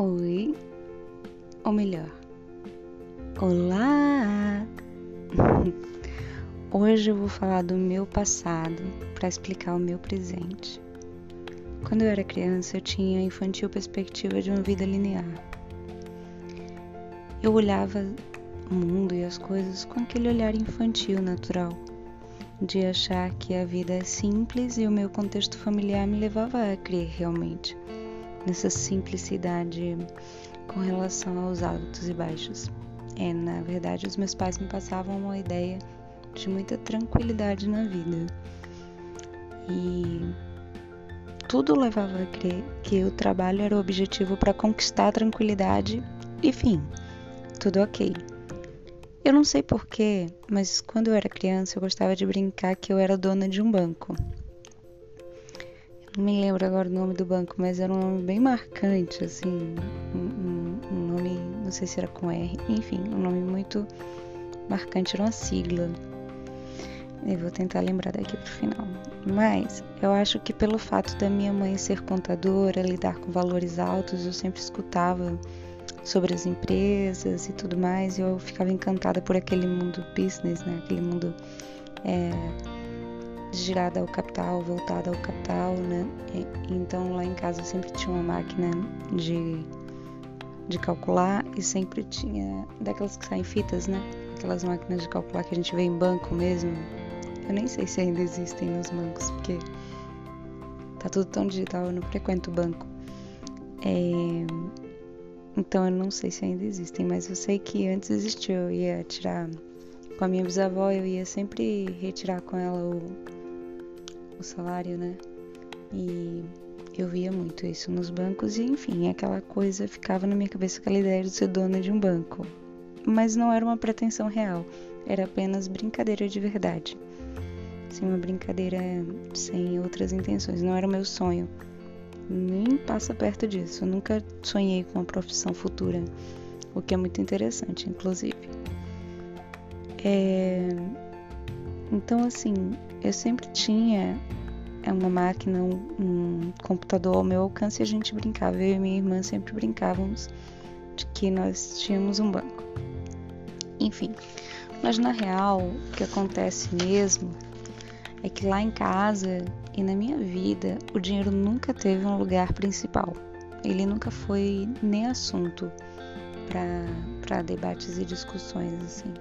Oi, ou melhor, olá! Hoje eu vou falar do meu passado para explicar o meu presente. Quando eu era criança, eu tinha a infantil perspectiva de uma vida linear. Eu olhava o mundo e as coisas com aquele olhar infantil natural, de achar que a vida é simples e o meu contexto familiar me levava a crer realmente nessa simplicidade com relação aos altos e baixos. É, na verdade, os meus pais me passavam uma ideia de muita tranquilidade na vida. E tudo levava a crer que o trabalho era o objetivo para conquistar a tranquilidade e fim, tudo ok. Eu não sei porquê, mas quando eu era criança eu gostava de brincar que eu era dona de um banco. Não me lembro agora o nome do banco, mas era um nome bem marcante, assim. Um, um, nome, não sei se era com R, enfim, um nome muito marcante, era uma sigla. Eu vou tentar lembrar daqui pro final. Mas eu acho que pelo fato da minha mãe ser contadora, lidar com valores altos, eu sempre escutava sobre as empresas e tudo mais, e eu ficava encantada por aquele mundo business, né? Aquele mundo é, girado ao capital, voltado ao capital, né? E, então lá em casa sempre tinha uma máquina de, de calcular e sempre tinha daquelas que saem fitas, né? Aquelas máquinas de calcular que a gente vê em banco mesmo. Eu nem sei se ainda existem nos bancos, porque tá tudo tão digital, eu não frequento banco. É, então eu não sei se ainda existem, mas eu sei que antes existiu. Eu ia tirar com a minha bisavó, eu ia sempre retirar com ela o, o salário, né? E eu via muito isso nos bancos e enfim, aquela coisa ficava na minha cabeça aquela ideia de ser dona de um banco. Mas não era uma pretensão real, era apenas brincadeira de verdade. Assim, uma brincadeira sem outras intenções, não era o meu sonho nem passa perto disso. Eu nunca sonhei com uma profissão futura, o que é muito interessante, inclusive. É... Então, assim, eu sempre tinha uma máquina, um, um, computador ao meu alcance e a gente brincava. Eu e minha irmã sempre brincávamos de que nós tínhamos um banco. Enfim, mas na real, o que acontece mesmo é que lá em casa e na minha vida, o dinheiro nunca teve um lugar principal. Ele nunca foi nem assunto para debates e discussões assim.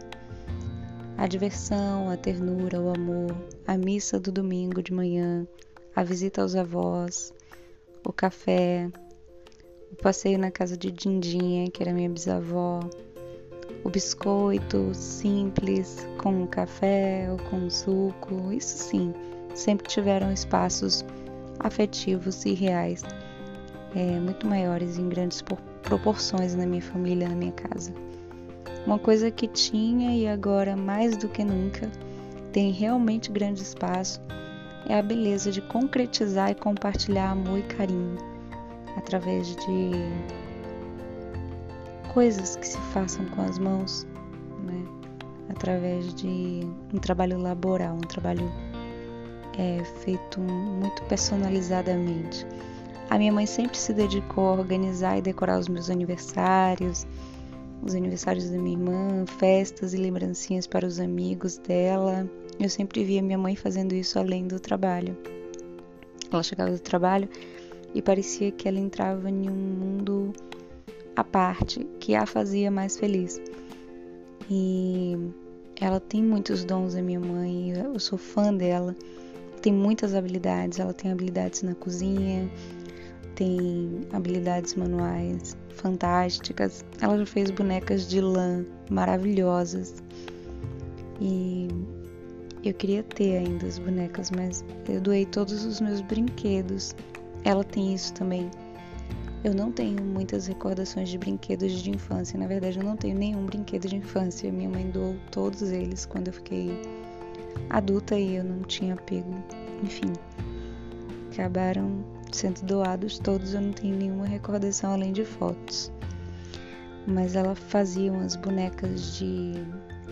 A diversão, a ternura, o amor, a missa do domingo de manhã, a visita aos avós, o café, o passeio na casa de Dindinha, que era minha bisavó, o biscoito simples com café ou com suco, isso sim sempre tiveram espaços afetivos e reais é, muito maiores em grandes proporções na minha família, na minha casa. Uma coisa que tinha e agora mais do que nunca tem realmente grande espaço é a beleza de concretizar e compartilhar amor e carinho através de coisas que se façam com as mãos, né? através de um trabalho laboral, um trabalho é feito muito personalizadamente. A minha mãe sempre se dedicou a organizar e decorar os meus aniversários, os aniversários da minha irmã, festas e lembrancinhas para os amigos dela. Eu sempre via minha mãe fazendo isso além do trabalho. Ela chegava do trabalho e parecia que ela entrava em um mundo à parte que a fazia mais feliz. E ela tem muitos dons, a minha mãe, eu sou fã dela tem muitas habilidades. Ela tem habilidades na cozinha, tem habilidades manuais fantásticas. Ela já fez bonecas de lã maravilhosas. E eu queria ter ainda as bonecas, mas eu doei todos os meus brinquedos. Ela tem isso também. Eu não tenho muitas recordações de brinquedos de infância. Na verdade, eu não tenho nenhum brinquedo de infância. Minha mãe doou todos eles quando eu fiquei adulta e eu não tinha apego. Enfim, acabaram sendo doados todos, eu não tenho nenhuma recordação além de fotos. Mas ela fazia umas bonecas de,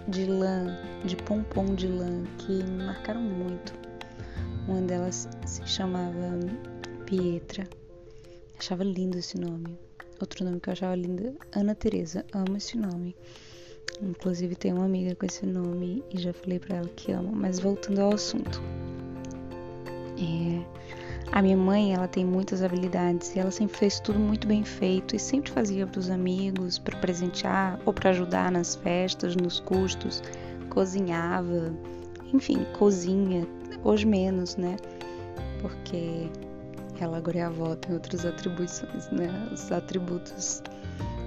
de lã, de pompom de lã, que me marcaram muito. Uma delas se chamava Pietra. Achava lindo esse nome. outro nome que eu achava linda, Ana Teresa. Amo esse nome. Inclusive tenho uma amiga com esse nome e já falei para ela que amo. Mas voltando ao assunto. É, a minha mãe, ela tem muitas habilidades e ela sempre fez tudo muito bem feito e sempre fazia para os amigos, para presentear ou para ajudar nas festas, nos custos, cozinhava, enfim, cozinha, hoje menos, né? Porque ela agora é avó, tem outras atribuições, né? Os atributos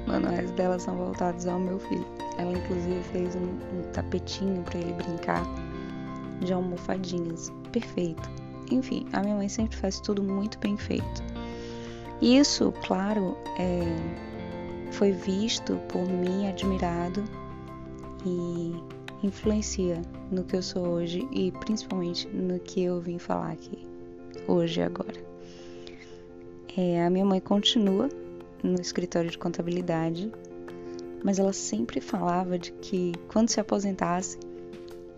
manuais dela são voltados ao meu filho. Ela inclusive fez um, um tapetinho para ele brincar de almofadinhas. Perfeito. Enfim, a minha mãe sempre faz tudo muito bem feito. Isso, claro, é, foi visto por mim, admirado e influencia no que eu sou hoje e principalmente no que eu vim falar aqui hoje e agora. É, a minha mãe continua no escritório de contabilidade, mas ela sempre falava de que quando se aposentasse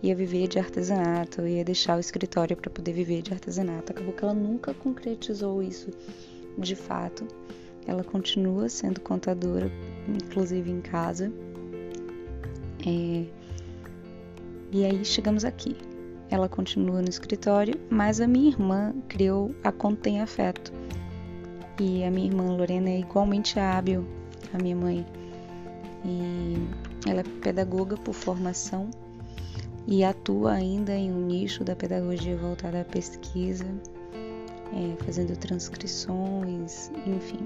ia viver de artesanato, ia deixar o escritório para poder viver de artesanato. Acabou que ela nunca concretizou isso de fato. Ela continua sendo contadora, inclusive em casa. É... E aí chegamos aqui. Ela continua no escritório, mas a minha irmã criou a Contém Afeto. E a minha irmã Lorena é igualmente hábil, a minha mãe. E ela é pedagoga por formação e atua ainda em um nicho da pedagogia voltada à pesquisa, é, fazendo transcrições, enfim.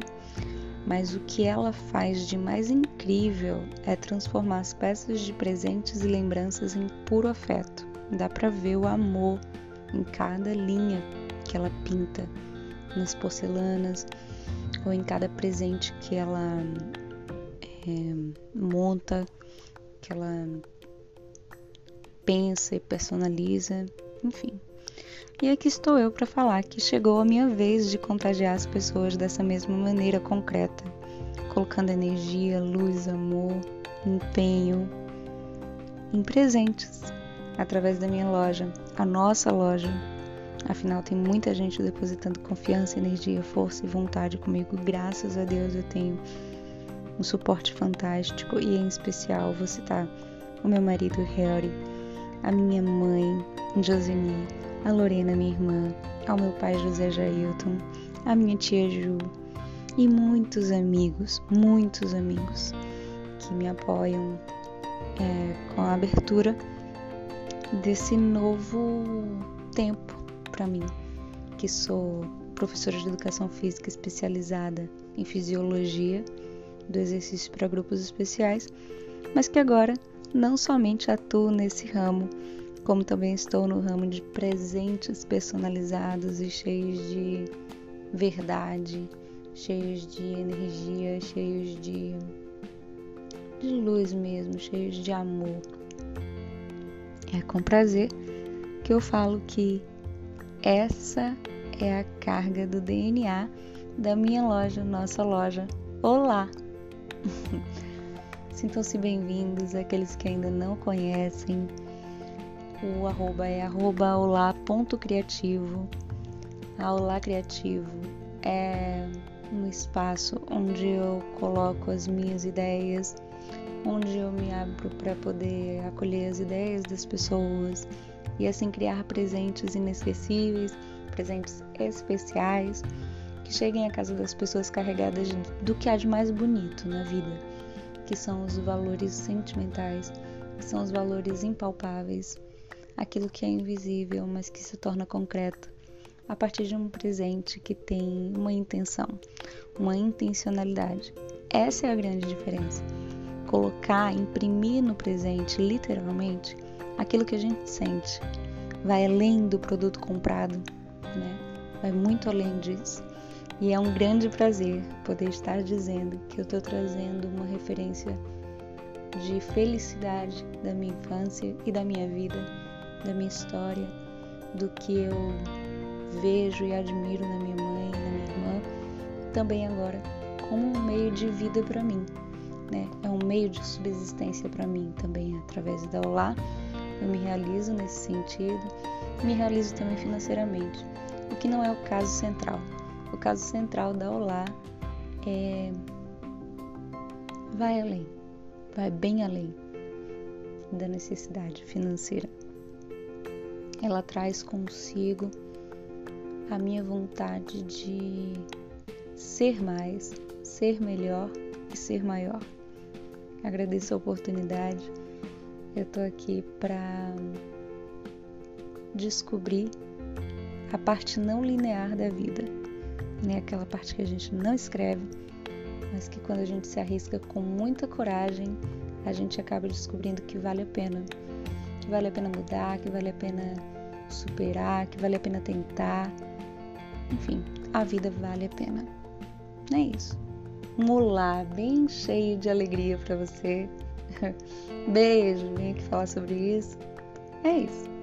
Mas o que ela faz de mais incrível é transformar as peças de presentes e lembranças em puro afeto. Dá para ver o amor em cada linha que ela pinta nas porcelanas ou em cada presente que ela é, monta, que ela pensa e personaliza, enfim. E aqui estou eu para falar que chegou a minha vez de contagiar as pessoas dessa mesma maneira concreta, colocando energia, luz, amor, empenho em presentes através da minha loja, a nossa loja. Afinal, tem muita gente depositando confiança, energia, força e vontade comigo. Graças a Deus eu tenho um suporte fantástico e em especial vou citar o meu marido Harry a minha mãe, Josemi, a Lorena, minha irmã, ao meu pai José Jailton, a minha tia Ju e muitos amigos, muitos amigos que me apoiam é, com a abertura desse novo tempo para mim, que sou professora de educação física especializada em fisiologia do exercício para grupos especiais, mas que agora não somente atuo nesse ramo, como também estou no ramo de presentes personalizados e cheios de verdade, cheios de energia, cheios de, de luz mesmo, cheios de amor. É com prazer que eu falo que essa é a carga do DNA da minha loja, nossa loja. Olá! Sintam-se bem-vindos, aqueles que ainda não conhecem. O arroba é arroba olá.criativo. A Olá Criativo é um espaço onde eu coloco as minhas ideias, onde eu me abro para poder acolher as ideias das pessoas e assim criar presentes inesquecíveis, presentes especiais que cheguem à casa das pessoas carregadas do que há de mais bonito na vida que são os valores sentimentais, que são os valores impalpáveis, aquilo que é invisível, mas que se torna concreto a partir de um presente que tem uma intenção, uma intencionalidade. Essa é a grande diferença. Colocar, imprimir no presente, literalmente, aquilo que a gente sente. Vai além do produto comprado, né? Vai muito além disso. E é um grande prazer poder estar dizendo que eu estou trazendo uma referência de felicidade da minha infância e da minha vida, da minha história, do que eu vejo e admiro na minha mãe, na minha irmã, também agora como um meio de vida para mim, né? É um meio de subsistência para mim também através da Olá. Eu me realizo nesse sentido, me realizo também financeiramente, o que não é o caso central. O caso central da Olá é vai além, vai bem além da necessidade financeira. Ela traz consigo a minha vontade de ser mais, ser melhor e ser maior. Agradeço a oportunidade. Eu tô aqui para descobrir a parte não linear da vida, né? Aquela parte que a gente não escreve, mas que quando a gente se arrisca com muita coragem, a gente acaba descobrindo que vale a pena, que vale a pena mudar, que vale a pena superar, que vale a pena tentar. Enfim, a vida vale a pena. É isso. Um olá bem cheio de alegria para você. Beijo, vim aqui falar sobre isso. É isso.